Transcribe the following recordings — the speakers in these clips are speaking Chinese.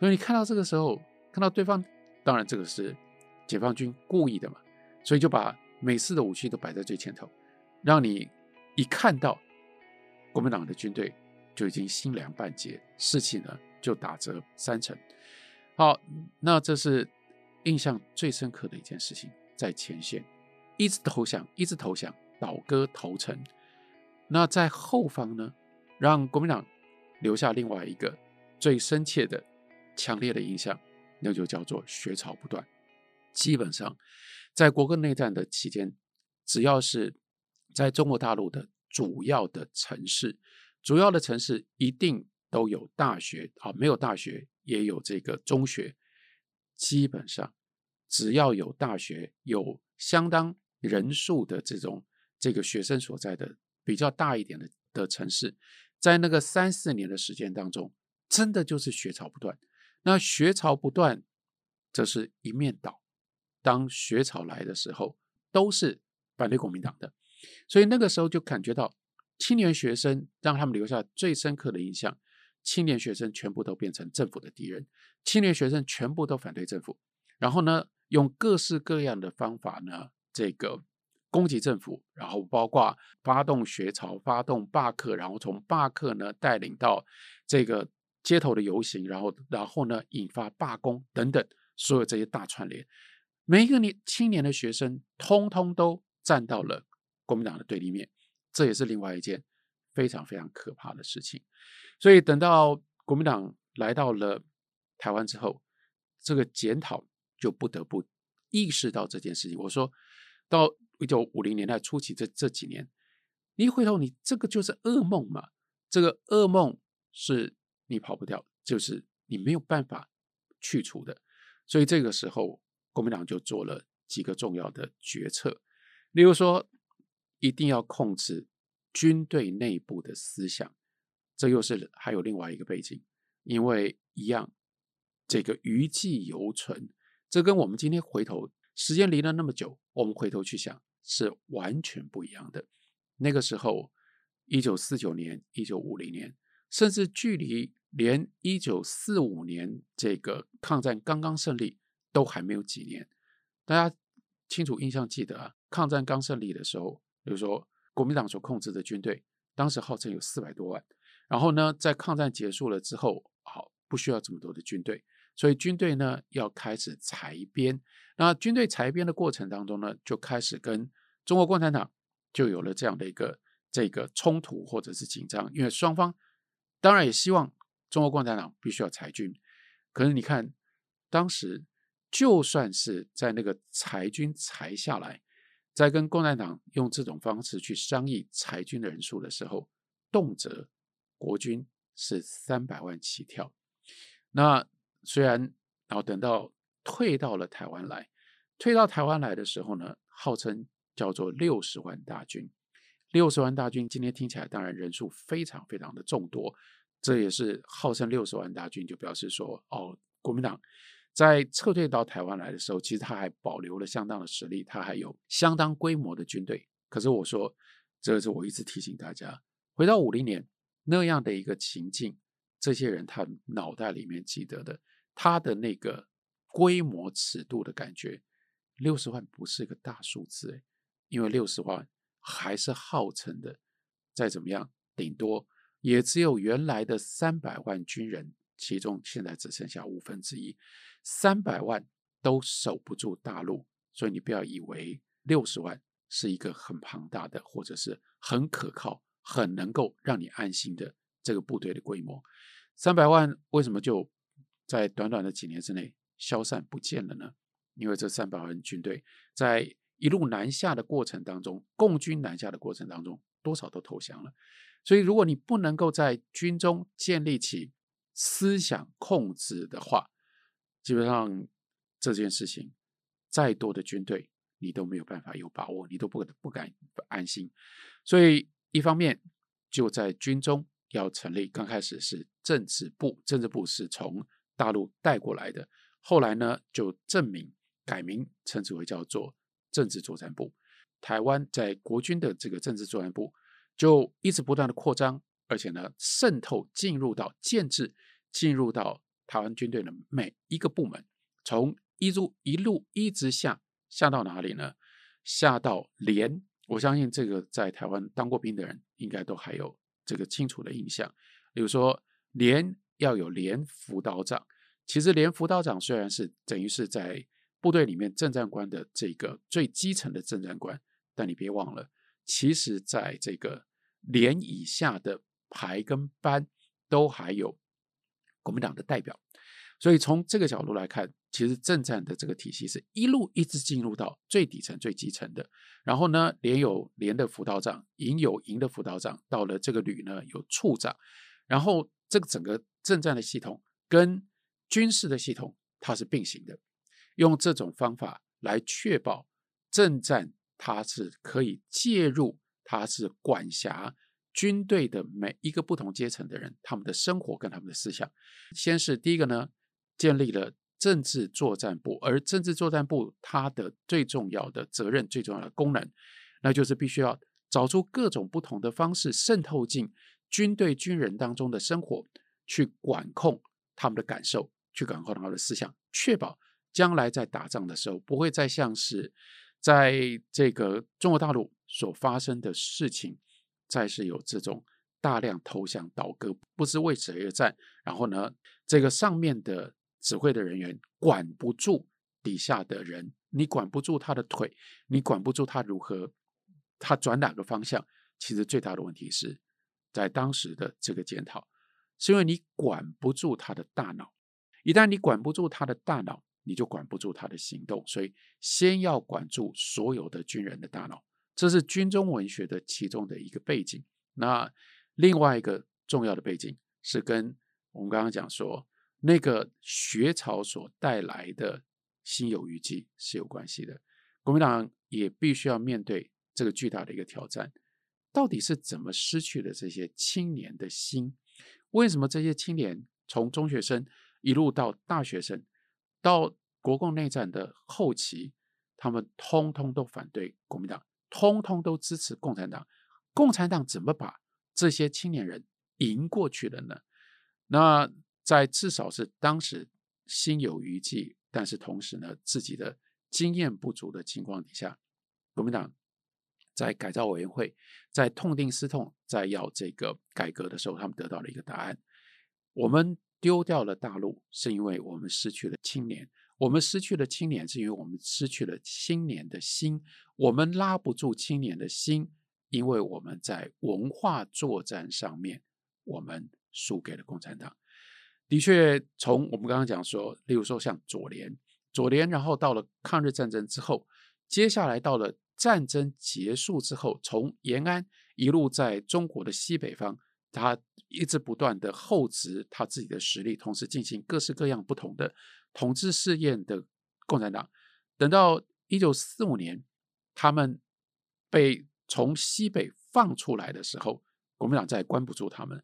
所以你看到这个时候，看到对方，当然这个是解放军故意的嘛，所以就把美式的武器都摆在最前头，让你一看到国民党的军队就已经心凉半截，士气呢就打折三成。好，那这是印象最深刻的一件事情，在前线一直投降，一直投降，倒戈投诚。那在后方呢，让国民党留下另外一个最深切的、强烈的影响，那就叫做学潮不断。基本上，在国共内战的期间，只要是在中国大陆的主要的城市，主要的城市一定都有大学啊，没有大学也有这个中学。基本上，只要有大学，有相当人数的这种这个学生所在的。比较大一点的的城市，在那个三四年的时间当中，真的就是学潮不断。那学潮不断，这是一面倒。当学潮来的时候，都是反对国民党的，所以那个时候就感觉到青年学生让他们留下最深刻的印象：青年学生全部都变成政府的敌人，青年学生全部都反对政府，然后呢，用各式各样的方法呢，这个。攻击政府，然后包括发动学潮、发动罢课，然后从罢课呢带领到这个街头的游行，然后然后呢引发罢工等等，所有这些大串联，每一个年青年的学生，通通都站到了国民党的对立面，这也是另外一件非常非常可怕的事情。所以等到国民党来到了台湾之后，这个检讨就不得不意识到这件事情。我说到。一九五零年代初期这这几年，你一回头，你这个就是噩梦嘛。这个噩梦是你跑不掉，就是你没有办法去除的。所以这个时候，国民党就做了几个重要的决策，例如说，一定要控制军队内部的思想。这又是还有另外一个背景，因为一样，这个余悸犹存。这跟我们今天回头时间离了那么久，我们回头去想。是完全不一样的。那个时候，一九四九年、一九五零年，甚至距离连一九四五年这个抗战刚刚胜利都还没有几年。大家清楚印象记得啊，抗战刚胜利的时候，比如说国民党所控制的军队，当时号称有四百多万。然后呢，在抗战结束了之后，好，不需要这么多的军队。所以军队呢要开始裁编，那军队裁编的过程当中呢，就开始跟中国共产党就有了这样的一个这个冲突或者是紧张，因为双方当然也希望中国共产党必须要裁军，可是你看当时就算是在那个裁军裁下来，在跟共产党用这种方式去商议裁军的人数的时候，动辄国军是三百万起跳，那。虽然，然后等到退到了台湾来，退到台湾来的时候呢，号称叫做六十万大军。六十万大军今天听起来当然人数非常非常的众多，这也是号称六十万大军，就表示说，哦，国民党在撤退到台湾来的时候，其实他还保留了相当的实力，他还有相当规模的军队。可是我说，这是我一直提醒大家，回到五零年那样的一个情境，这些人他脑袋里面记得的。他的那个规模尺度的感觉，六十万不是个大数字诶，因为六十万还是号称的，再怎么样，顶多也只有原来的三百万军人，其中现在只剩下五分之一，三百万都守不住大陆，所以你不要以为六十万是一个很庞大的，或者是很可靠、很能够让你安心的这个部队的规模，三百万为什么就？在短短的几年之内消散不见了呢？因为这三百万军队在一路南下的过程当中，共军南下的过程当中，多少都投降了。所以，如果你不能够在军中建立起思想控制的话，基本上这件事情再多的军队你都没有办法有把握，你都不不敢安心。所以，一方面就在军中要成立，刚开始是政治部，政治部是从大陆带过来的，后来呢就正名改名，称之为叫做政治作战部。台湾在国军的这个政治作战部就一直不断的扩张，而且呢渗透进入到建制，进入到台湾军队的每一个部门，从一路一路一直下下到哪里呢？下到连，我相信这个在台湾当过兵的人应该都还有这个清楚的印象。比如说，连要有连辅导长，其实连辅导长虽然是等于是在部队里面正战官的这个最基层的正战官，但你别忘了，其实在这个连以下的排跟班都还有国民党的代表，所以从这个角度来看，其实政战的这个体系是一路一直进入到最底层、最基层的。然后呢，连有连的辅导长，营有营的辅导长，到了这个旅呢有处长，然后这个整个政战的系统跟军事的系统它是并行的，用这种方法来确保政战它是可以介入，它是管辖。军队的每一个不同阶层的人，他们的生活跟他们的思想，先是第一个呢，建立了政治作战部，而政治作战部它的最重要的责任、最重要的功能，那就是必须要找出各种不同的方式渗透进军队军人当中的生活，去管控他们的感受，去管控他们的思想，确保将来在打仗的时候不会再像是在这个中国大陆所发生的事情。再是有这种大量投降倒戈，不知为谁而战，然后呢，这个上面的指挥的人员管不住底下的人，你管不住他的腿，你管不住他如何，他转哪个方向。其实最大的问题是在当时的这个检讨，是因为你管不住他的大脑，一旦你管不住他的大脑，你就管不住他的行动，所以先要管住所有的军人的大脑。这是军中文学的其中的一个背景。那另外一个重要的背景是跟我们刚刚讲说那个学潮所带来的心有余悸是有关系的。国民党也必须要面对这个巨大的一个挑战，到底是怎么失去了这些青年的心？为什么这些青年从中学生一路到大学生，到国共内战的后期，他们通通都反对国民党？通通都支持共产党，共产党怎么把这些青年人赢过去了呢？那在至少是当时心有余悸，但是同时呢，自己的经验不足的情况底下，国民党在改造委员会，在痛定思痛，在要这个改革的时候，他们得到了一个答案：我们丢掉了大陆，是因为我们失去了青年。我们失去了青年，是因为我们失去了青年的心。我们拉不住青年的心，因为我们在文化作战上面，我们输给了共产党。的确，从我们刚刚讲说，例如说像左联，左联，然后到了抗日战争之后，接下来到了战争结束之后，从延安一路在中国的西北方，他一直不断的厚植他自己的实力，同时进行各式各样不同的。统治试验的共产党，等到一九四五年，他们被从西北放出来的时候，国民党再关不住他们。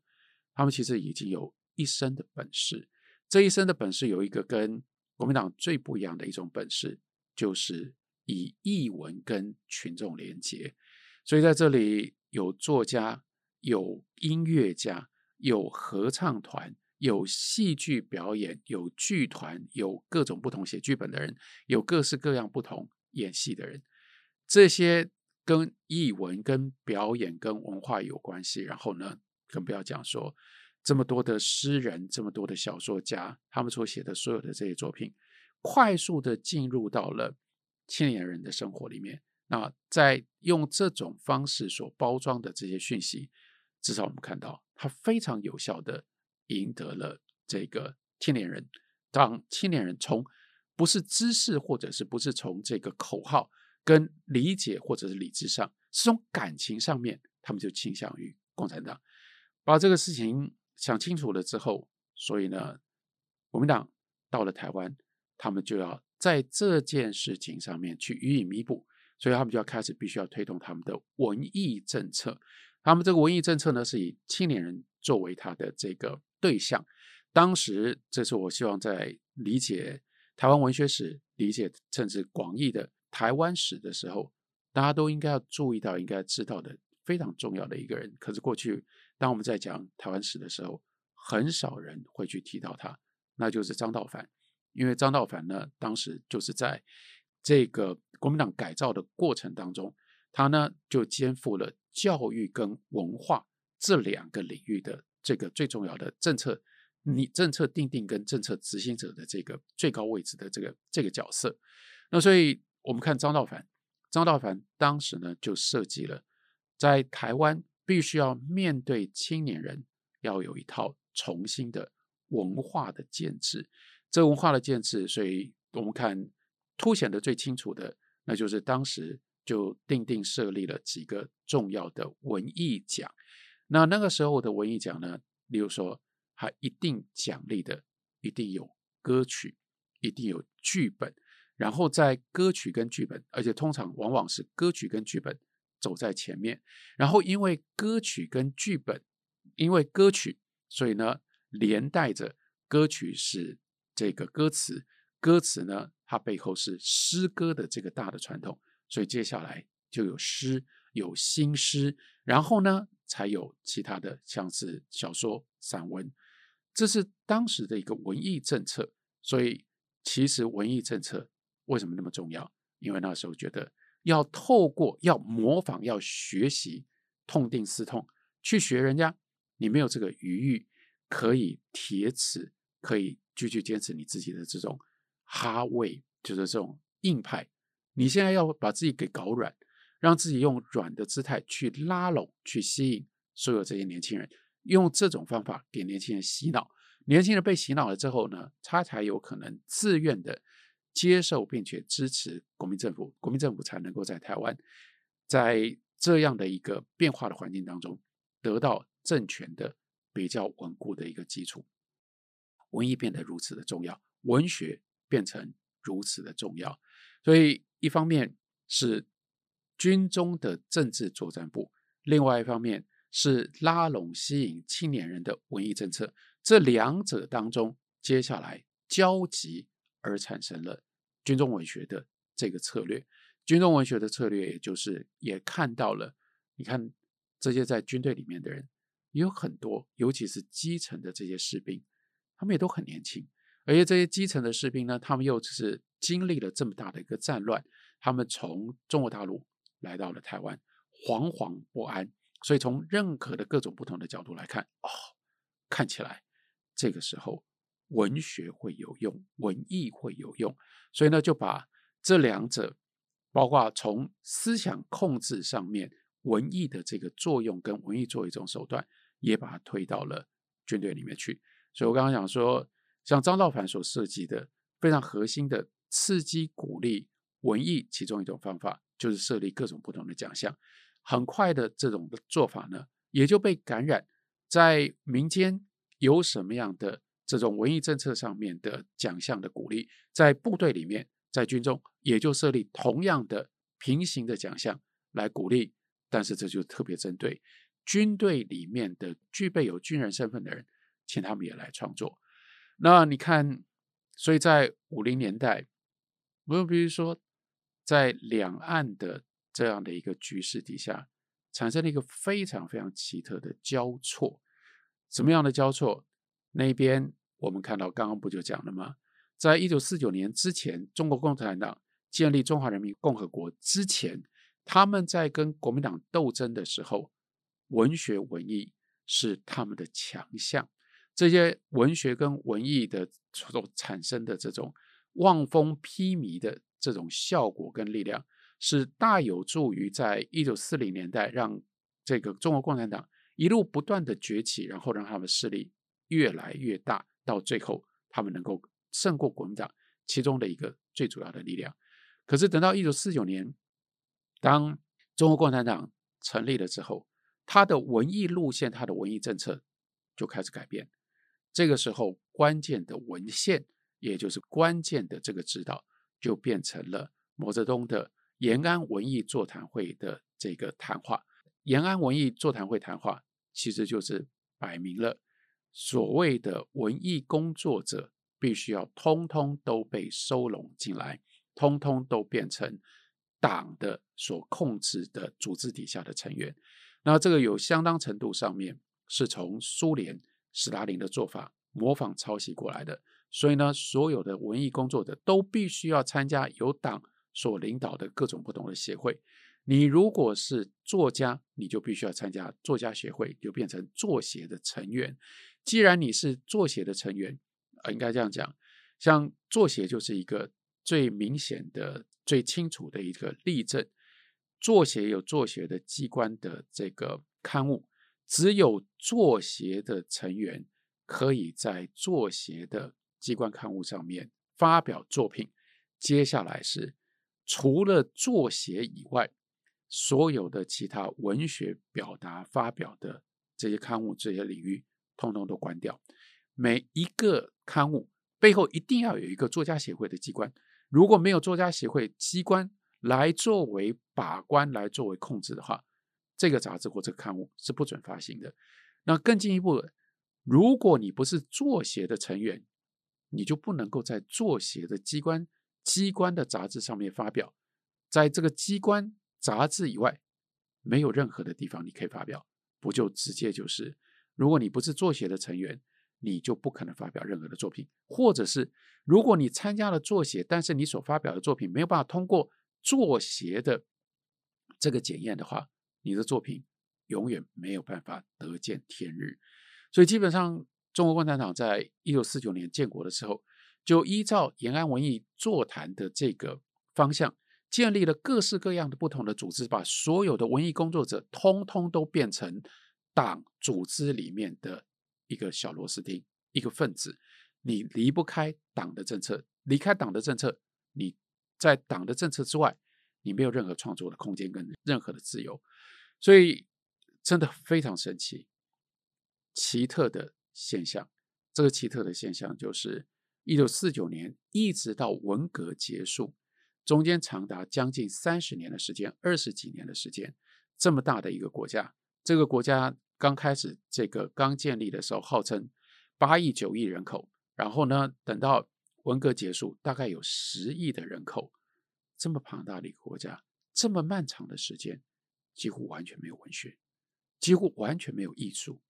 他们其实已经有一身的本事，这一身的本事有一个跟国民党最不一样的一种本事，就是以译文跟群众连结。所以在这里有作家，有音乐家，有合唱团。有戏剧表演，有剧团，有各种不同写剧本的人，有各式各样不同演戏的人，这些跟艺文、跟表演、跟文化有关系。然后呢，更不要讲说这么多的诗人，这么多的小说家，他们所写的所有的这些作品，快速的进入到了青年人的生活里面。那在用这种方式所包装的这些讯息，至少我们看到他非常有效的。赢得了这个青年人，当青年人从不是知识或者是不是从这个口号跟理解或者是理智上，是从感情上面，他们就倾向于共产党。把这个事情想清楚了之后，所以呢，国民党到了台湾，他们就要在这件事情上面去予以弥补，所以他们就要开始必须要推动他们的文艺政策。他们这个文艺政策呢，是以青年人作为他的这个。对象，当时这是我希望在理解台湾文学史、理解甚至广义的台湾史的时候，大家都应该要注意到、应该知道的非常重要的一个人。可是过去当我们在讲台湾史的时候，很少人会去提到他，那就是张道藩。因为张道藩呢，当时就是在这个国民党改造的过程当中，他呢就肩负了教育跟文化这两个领域的这个最重要的政策，你政策定定跟政策执行者的这个最高位置的这个这个角色。那所以我们看张道凡，张道凡当时呢就设计了，在台湾必须要面对青年人，要有一套重新的文化的建制。这文化的建制，所以我们看凸显的最清楚的，那就是当时就定定设立了几个重要的文艺奖。那那个时候的文艺奖呢，例如说，它一定奖励的一定有歌曲，一定有剧本，然后在歌曲跟剧本，而且通常往往是歌曲跟剧本走在前面。然后因为歌曲跟剧本，因为歌曲，所以呢连带着歌曲是。这个歌词，歌词呢，它背后是诗歌的这个大的传统，所以接下来就有诗，有新诗，然后呢，才有其他的，像是小说、散文，这是当时的一个文艺政策。所以，其实文艺政策为什么那么重要？因为那时候觉得要透过要模仿、要学习，痛定思痛，去学人家，你没有这个余裕，可以铁齿，可以。继续坚持你自己的这种哈味，就是这种硬派。你现在要把自己给搞软，让自己用软的姿态去拉拢、去吸引所有这些年轻人，用这种方法给年轻人洗脑。年轻人被洗脑了之后呢，他才有可能自愿的接受并且支持国民政府，国民政府才能够在台湾，在这样的一个变化的环境当中，得到政权的比较稳固的一个基础。文艺变得如此的重要，文学变成如此的重要，所以一方面是军中的政治作战部，另外一方面是拉拢吸引青年人的文艺政策，这两者当中，接下来交集而产生了军中文学的这个策略。军中文学的策略，也就是也看到了，你看这些在军队里面的人，有很多，尤其是基层的这些士兵。他们也都很年轻，而且这些基层的士兵呢，他们又是经历了这么大的一个战乱，他们从中国大陆来到了台湾，惶惶不安。所以从任何的各种不同的角度来看，哦，看起来这个时候文学会有用，文艺会有用。所以呢，就把这两者，包括从思想控制上面，文艺的这个作用跟文艺作为一种手段，也把它推到了军队里面去。所以我刚刚讲说，像张道藩所设计的非常核心的刺激鼓励文艺，其中一种方法就是设立各种不同的奖项。很快的这种做法呢，也就被感染在民间有什么样的这种文艺政策上面的奖项的鼓励，在部队里面，在军中也就设立同样的平行的奖项来鼓励。但是这就特别针对军队里面的具备有军人身份的人。请他们也来创作。那你看，所以在五零年代，我比如说，在两岸的这样的一个局势底下，产生了一个非常非常奇特的交错。什么样的交错？那边我们看到刚刚不就讲了吗？在一九四九年之前，中国共产党建立中华人民共和国之前，他们在跟国民党斗争的时候，文学文艺是他们的强项。这些文学跟文艺的所产生的这种望风披靡的这种效果跟力量，是大有助于在一九四零年代让这个中国共产党一路不断的崛起，然后让他们势力越来越大，到最后他们能够胜过国民党其中的一个最主要的力量。可是等到一九四九年，当中国共产党成立了之后，他的文艺路线、他的文艺政策就开始改变。这个时候，关键的文献，也就是关键的这个指导，就变成了毛泽东的延安文艺座谈会的这个谈话。延安文艺座谈会谈话，其实就是摆明了所谓的文艺工作者必须要通通都被收拢进来，通通都变成党的所控制的组织底下的成员。那这个有相当程度上面是从苏联。斯大林的做法模仿抄袭过来的，所以呢，所有的文艺工作者都必须要参加由党所领导的各种不同的协会。你如果是作家，你就必须要参加作家协会，就变成作协的成员。既然你是作协的成员，呃，应该这样讲，像作协就是一个最明显的、最清楚的一个例证。作协有作协的机关的这个刊物，只有作协的成员可以在作协的机关刊物上面发表作品。接下来是除了作协以外，所有的其他文学表达发表的这些刊物、这些领域，通通都关掉。每一个刊物背后一定要有一个作家协会的机关，如果没有作家协会机关来作为把关、来作为控制的话，这个杂志或这个刊物是不准发行的。那更进一步，如果你不是作协的成员，你就不能够在作协的机关机关的杂志上面发表，在这个机关。杂志以外，没有任何的地方你可以发表，不就直接就是，如果你不是作协的成员，你就不可能发表任何的作品，或者是如果你参加了作协，但是你所发表的作品没有办法通过作协的这个检验的话，你的作品永远没有办法得见天日。所以基本上，中国共产党在一九四九年建国的时候，就依照延安文艺座谈的这个方向。建立了各式各样的不同的组织，把所有的文艺工作者通通都变成党组织里面的一个小螺丝钉，一个分子。你离不开党的政策，离开党的政策，你在党的政策之外，你没有任何创作的空间跟任何的自由。所以，真的非常神奇、奇特的现象。这个奇特的现象就是，一九四九年一直到文革结束。中间长达将近三十年的时间，二十几年的时间，这么大的一个国家，这个国家刚开始这个刚建立的时候，号称八亿九亿人口，然后呢，等到文革结束，大概有十亿的人口，这么庞大的一个国家，这么漫长的时间，几乎完全没有文学，几乎完全没有艺术。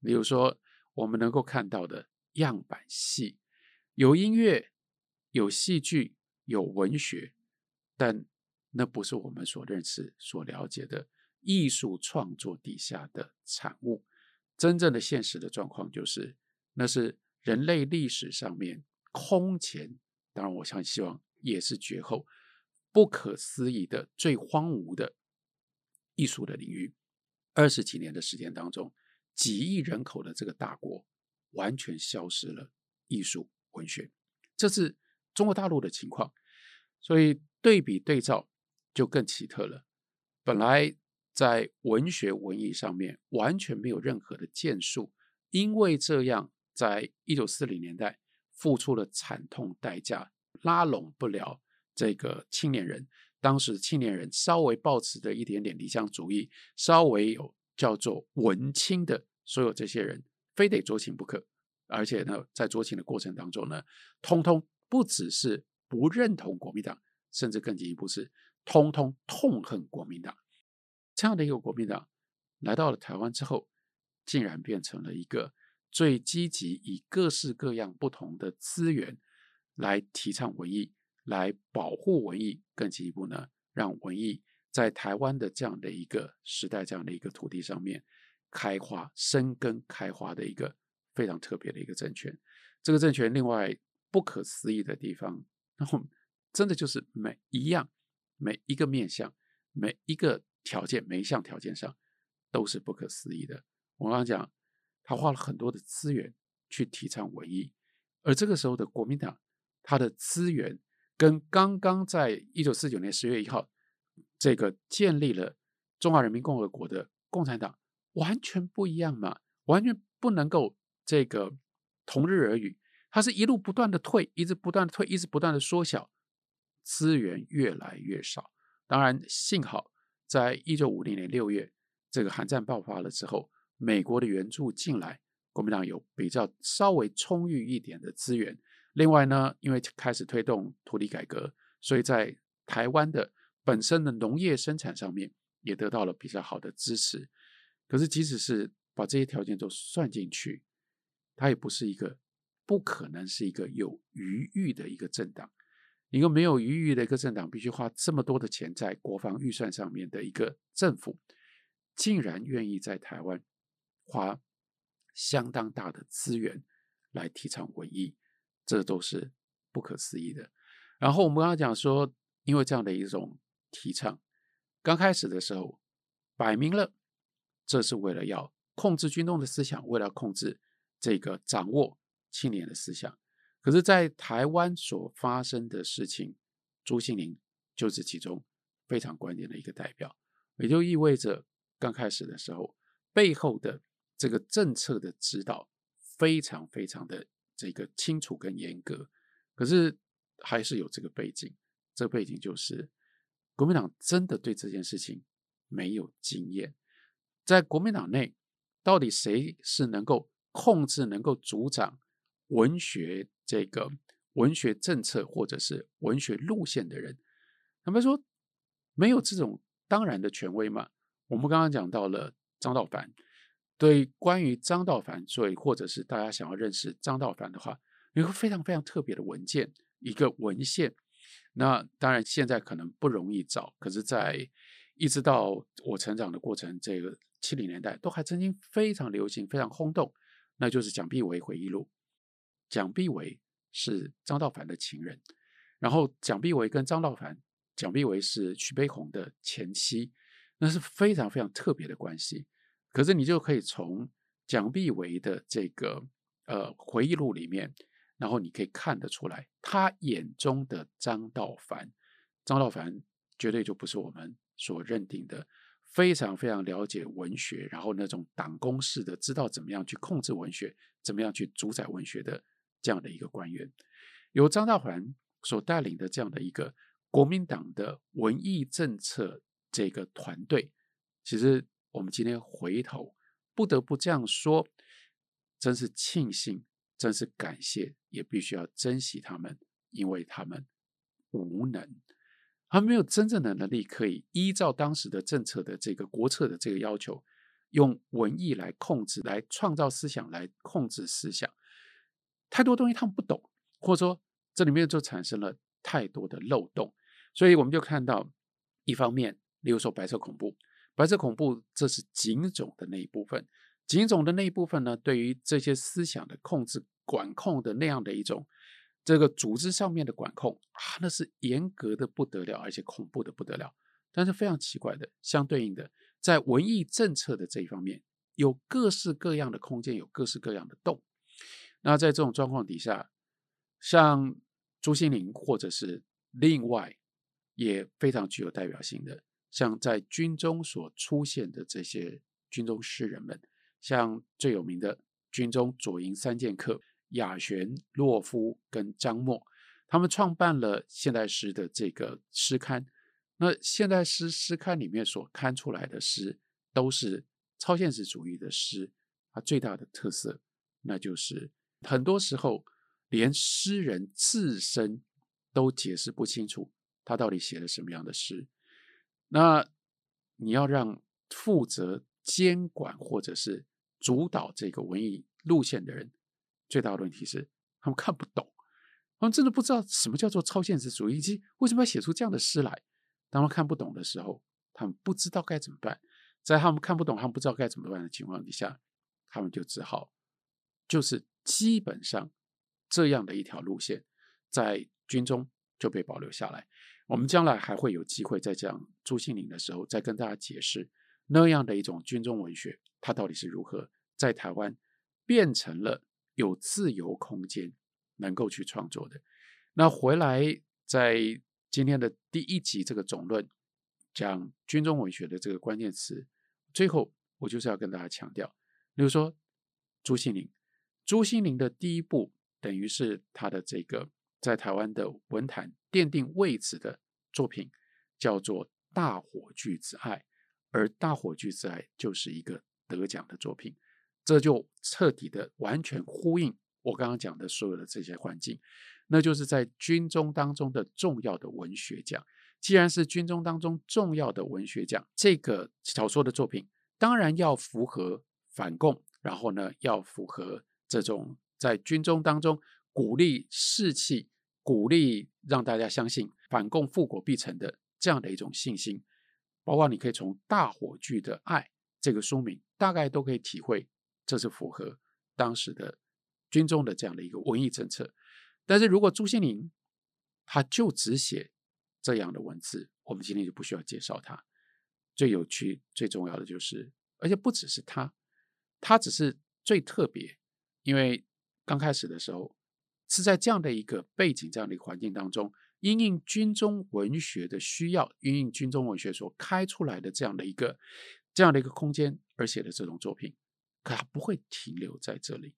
比如说，我们能够看到的样板戏，有音乐，有戏剧，有文学。但那不是我们所认识、所了解的艺术创作底下的产物。真正的现实的状况就是，那是人类历史上面空前，当然，我想希望也是绝后、不可思议的最荒芜的艺术的领域。二十几年的时间当中，几亿人口的这个大国，完全消失了艺术文学。这是中国大陆的情况，所以。对比对照就更奇特了。本来在文学文艺上面完全没有任何的建树，因为这样，在一九四零年代付出了惨痛代价，拉拢不了这个青年人。当时青年人稍微抱持的一点点理想主义，稍微有叫做文青的所有这些人，非得酌情不可。而且呢，在酌情的过程当中呢，通通不只是不认同国民党。甚至更进一步是，通通痛恨国民党。这样的一个国民党来到了台湾之后，竟然变成了一个最积极以各式各样不同的资源来提倡文艺，来保护文艺。更进一步呢，让文艺在台湾的这样的一个时代、这样的一个土地上面开花、生根、开花的一个非常特别的一个政权。这个政权另外不可思议的地方，然后。真的就是每一样、每一个面向、每一个条件、每一项条件上都是不可思议的。我刚刚讲，他花了很多的资源去提倡文艺，而这个时候的国民党，他的资源跟刚刚在一九四九年十月一号这个建立了中华人民共和国的共产党完全不一样嘛，完全不能够这个同日而语。它是一路不断的退，一直不断的退，一直不断的缩小。资源越来越少，当然幸好，在一九五零年六月，这个韩战爆发了之后，美国的援助进来，国民党有比较稍微充裕一点的资源。另外呢，因为开始推动土地改革，所以在台湾的本身的农业生产上面也得到了比较好的支持。可是，即使是把这些条件都算进去，它也不是一个不可能是一个有余裕的一个政党。一个没有余裕的一个政党，必须花这么多的钱在国防预算上面的一个政府，竟然愿意在台湾花相当大的资源来提倡文艺，这都是不可思议的。然后我们刚刚讲说，因为这样的一种提倡，刚开始的时候摆明了，这是为了要控制军中的思想，为了控制这个掌握青年的思想。可是，在台湾所发生的事情，朱西甯就是其中非常关键的一个代表，也就意味着刚开始的时候，背后的这个政策的指导非常非常的这个清楚跟严格。可是还是有这个背景，这个背景就是国民党真的对这件事情没有经验，在国民党内到底谁是能够控制、能够主掌文学？这个文学政策或者是文学路线的人，他们说没有这种当然的权威嘛？我们刚刚讲到了张道凡所以关于张道凡，所以或者是大家想要认识张道凡的话，有一个非常非常特别的文件，一个文献。那当然现在可能不容易找，可是，在一直到我成长的过程，这个七零年代都还曾经非常流行、非常轰动，那就是蒋碧为回忆录。蒋碧为是张道凡的情人，然后蒋碧为跟张道凡，蒋碧为是徐悲鸿的前妻，那是非常非常特别的关系。可是你就可以从蒋碧为的这个呃回忆录里面，然后你可以看得出来，他眼中的张道凡，张道凡绝对就不是我们所认定的非常非常了解文学，然后那种党工式的知道怎么样去控制文学，怎么样去主宰文学的。这样的一个官员，由张道凡所带领的这样的一个国民党的文艺政策这个团队，其实我们今天回头不得不这样说，真是庆幸，真是感谢，也必须要珍惜他们，因为他们无能，他们没有真正的能力可以依照当时的政策的这个国策的这个要求，用文艺来控制，来创造思想，来控制思想。太多东西他们不懂，或者说这里面就产生了太多的漏洞，所以我们就看到，一方面，例如说白色恐怖，白色恐怖这是警种的那一部分，警种的那一部分呢，对于这些思想的控制、管控的那样的一种这个组织上面的管控啊，那是严格的不得了，而且恐怖的不得了。但是非常奇怪的，相对应的，在文艺政策的这一方面，有各式各样的空间，有各式各样的洞。那在这种状况底下，像朱西甯，或者是另外也非常具有代表性的，像在军中所出现的这些军中诗人们，像最有名的军中左营三剑客亚玄、洛夫跟张默，他们创办了现代诗的这个诗刊。那现代诗诗刊里面所刊出来的诗，都是超现实主义的诗，它最大的特色，那就是。很多时候，连诗人自身都解释不清楚他到底写了什么样的诗。那你要让负责监管或者是主导这个文艺路线的人，最大的问题是他们看不懂，他们真的不知道什么叫做超现实主义，以及为什么要写出这样的诗来。当他们看不懂的时候，他们不知道该怎么办。在他们看不懂、他们不知道该怎么办的情况底下，他们就只好就是。基本上，这样的一条路线在军中就被保留下来。我们将来还会有机会再讲朱西甯的时候，再跟大家解释那样的一种军中文学，它到底是如何在台湾变成了有自由空间能够去创作的。那回来在今天的第一集这个总论讲军中文学的这个关键词，最后我就是要跟大家强调，比如说朱西甯。朱西甯的第一部，等于是他的这个在台湾的文坛奠定位置的作品，叫做《大火炬之爱》，而《大火炬之爱》就是一个得奖的作品，这就彻底的完全呼应我刚刚讲的所有的这些环境，那就是在军中当中的重要的文学奖。既然是军中当中重要的文学奖，这个小说的作品当然要符合反共，然后呢要符合。这种在军中当中鼓励士气，鼓励让大家相信反共复国必成的这样的一种信心。包括你可以从《大火炬的爱》这个书名，大概都可以体会，这是符合当时的军中的这样的一个文艺政策。但是如果朱西甯他就只写这样的文字，我们今天就不需要介绍他。最有趣、最重要的就是，而且不只是他，他只是最特别，因为刚开始的时候是在这样的一个背景、这样的一个环境当中，因应军中文学的需要，因应军中文学所开出来的这样的一个这样的一个空间而写的这种作品，可它不会停留在这里。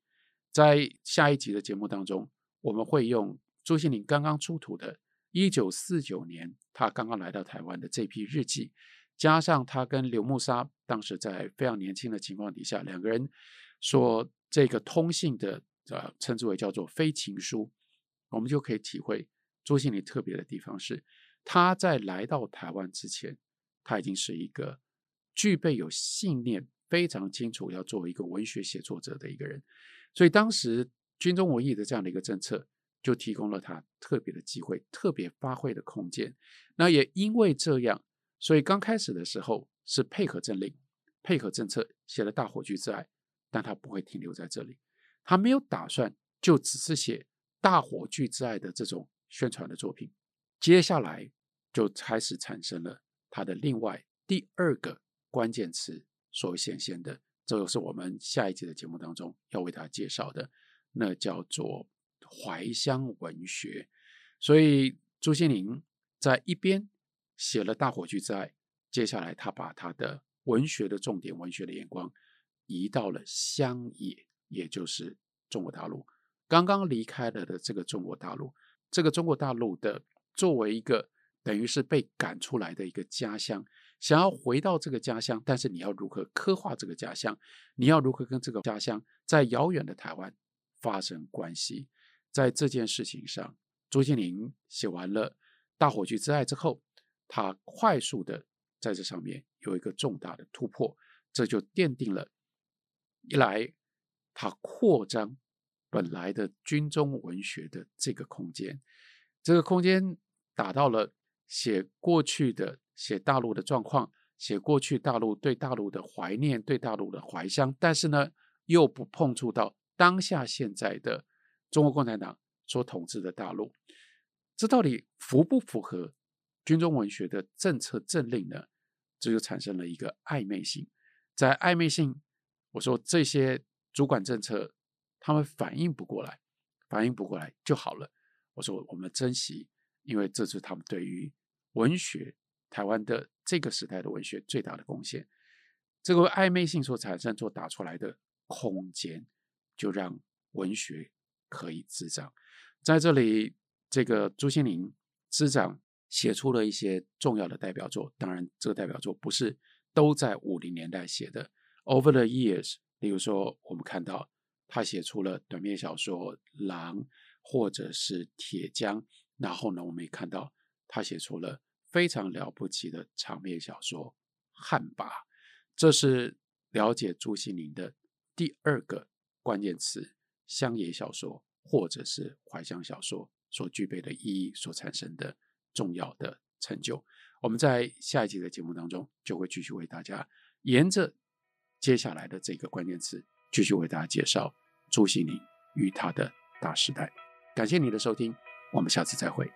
在下一集的节目当中，我们会用朱西甯刚刚出土的1949年他刚刚来到台湾的这批日记。加上他跟刘慕沙当时在非常年轻的情况底下，两个人说这个通信的，呃，称之为叫做非情书，我们就可以体会朱西甯特别的地方是，他在来到台湾之前，他已经是一个具备有信念、非常清楚要作为一个文学写作者的一个人，所以当时军中文艺的这样的一个政策，就提供了他特别的机会、特别发挥的空间。那也因为这样。所以刚开始的时候是配合政令、配合政策写了《大火炬之爱》，但他不会停留在这里，他没有打算就只是写《大火炬之爱》的这种宣传的作品，接下来就开始产生了他的另外第二个关键词所显现的，这就是我们下一集的节目当中要为大家介绍的，那叫做怀乡文学。所以朱西甯在一边。写了《大火炬之爱》，接下来他把他的文学的重点、文学的眼光移到了乡野，也就是中国大陆。刚刚离开了的这个中国大陆，这个中国大陆的作为一个等于是被赶出来的一个家乡，想要回到这个家乡，但是你要如何刻画这个家乡？你要如何跟这个家乡在遥远的台湾发生关系？在这件事情上，朱西甯写完了《大火炬之爱》之后。他快速的在这上面有一个重大的突破，这就奠定了，一来他扩张本来的军中文学的这个空间，这个空间打到了写过去的、写大陆的状况，写过去大陆对大陆的怀念、对大陆的怀乡，但是呢，又不碰触到当下现在的中国共产党所统治的大陆，这到底符不符合？军中文学的政策政令呢，这就产生了一个暧昧性。在暧昧性，我说这些主管政策他们反应不过来，反应不过来就好了。我说我们珍惜，因为这是他们对于文学台湾的这个时代的文学最大的贡献。这个暧昧性所产生、所打出来的空间，就让文学可以滋长。在这里，这个朱西甯滋长。写出了一些重要的代表作，当然，这个代表作不是都在五零年代写的。Over the years，例如说，我们看到他写出了短篇小说《狼》，或者是《铁匠》，然后呢，我们也看到他写出了非常了不起的长篇小说《旱魃》。这是了解朱西甯的第二个关键词：乡野小说，或者是怀乡小说所具备的意义所产生的。重要的成就，我们在下一集的节目当中就会继续为大家沿着接下来的这个关键词，继续为大家介绍朱西宁与他的大时代。感谢你的收听，我们下次再会。